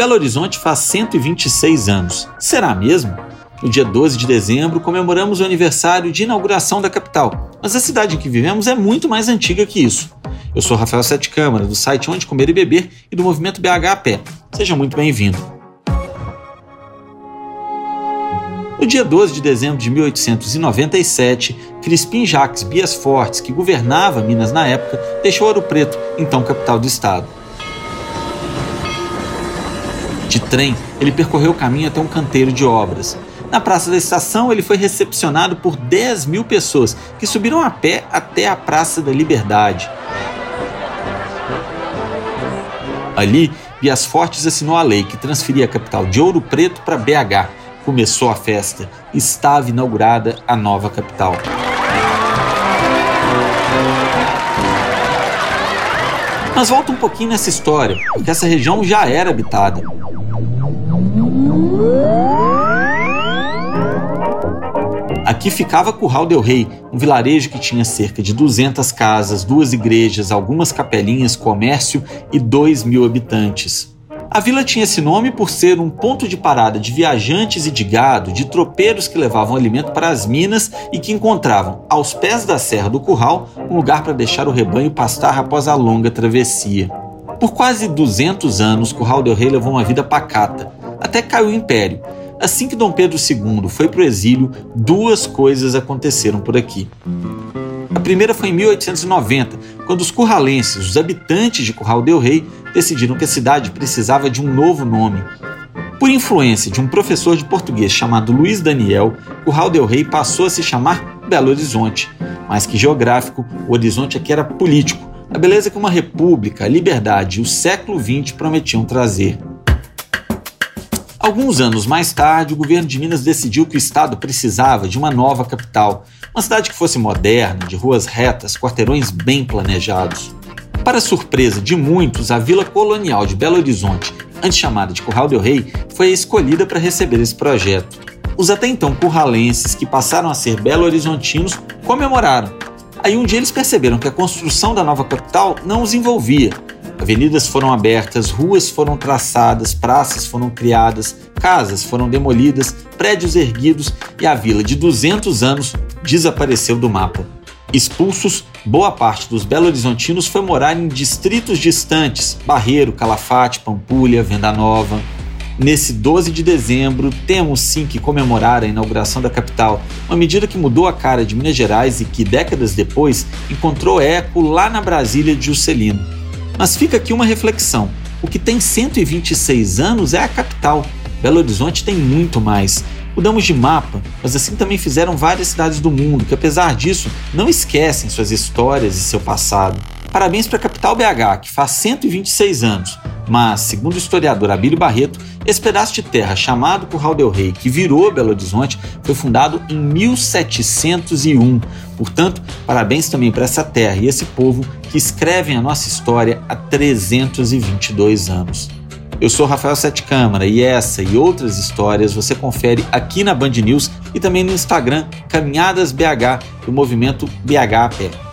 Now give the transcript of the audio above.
Belo Horizonte faz 126 anos. Será mesmo? No dia 12 de dezembro, comemoramos o aniversário de inauguração da capital, mas a cidade em que vivemos é muito mais antiga que isso. Eu sou Rafael Sete Câmara, do site Onde Comer e Beber e do movimento BH a Pé. Seja muito bem-vindo. No dia 12 de dezembro de 1897, Crispim Jacques Bias Fortes, que governava Minas na época, deixou Ouro Preto, então capital do estado. De trem, ele percorreu o caminho até um canteiro de obras. Na Praça da Estação, ele foi recepcionado por 10 mil pessoas que subiram a pé até a Praça da Liberdade. Ali, Bias Fortes assinou a lei que transferia a capital de Ouro Preto para BH. Começou a festa. Estava inaugurada a nova capital. Mas volta um pouquinho nessa história, porque essa região já era habitada. Aqui ficava Curral del Rei, um vilarejo que tinha cerca de 200 casas, duas igrejas, algumas capelinhas, comércio e 2 mil habitantes. A vila tinha esse nome por ser um ponto de parada de viajantes e de gado, de tropeiros que levavam alimento para as minas e que encontravam, aos pés da Serra do Curral, um lugar para deixar o rebanho pastar após a longa travessia. Por quase 200 anos, Curral del Rei levou uma vida pacata, até caiu o império, Assim que Dom Pedro II foi para o exílio, duas coisas aconteceram por aqui. A primeira foi em 1890, quando os curralenses, os habitantes de Curral del Rei, decidiram que a cidade precisava de um novo nome. Por influência de um professor de português chamado Luiz Daniel, Curral del Rei passou a se chamar Belo Horizonte. Mais que geográfico, o horizonte aqui era político, a beleza que uma república, a liberdade e o século XX prometiam trazer. Alguns anos mais tarde, o governo de Minas decidiu que o estado precisava de uma nova capital, uma cidade que fosse moderna, de ruas retas, quarteirões bem planejados. Para surpresa de muitos, a Vila Colonial de Belo Horizonte, antes chamada de Curral del Rei, foi escolhida para receber esse projeto. Os até então curralenses, que passaram a ser belo-horizontinos, comemoraram. Aí um dia eles perceberam que a construção da nova capital não os envolvia Avenidas foram abertas, ruas foram traçadas, praças foram criadas, casas foram demolidas, prédios erguidos e a vila de 200 anos desapareceu do mapa. Expulsos, boa parte dos belo-horizontinos foi morar em distritos distantes, Barreiro, Calafate, Pampulha, Venda Nova. Nesse 12 de dezembro, temos sim que comemorar a inauguração da capital, uma medida que mudou a cara de Minas Gerais e que, décadas depois, encontrou eco lá na Brasília de Juscelino. Mas fica aqui uma reflexão: o que tem 126 anos é a capital. Belo Horizonte tem muito mais. Mudamos de mapa, mas assim também fizeram várias cidades do mundo que, apesar disso, não esquecem suas histórias e seu passado. Parabéns para a capital BH, que faz 126 anos, mas, segundo o historiador Abílio Barreto, esse pedaço de terra chamado Curral del Rei, que virou Belo Horizonte, foi fundado em 1701. Portanto, parabéns também para essa terra e esse povo que escrevem a nossa história há 322 anos. Eu sou Rafael Sete Câmara e essa e outras histórias você confere aqui na Band News e também no Instagram Caminhadas BH do movimento BH a Pé.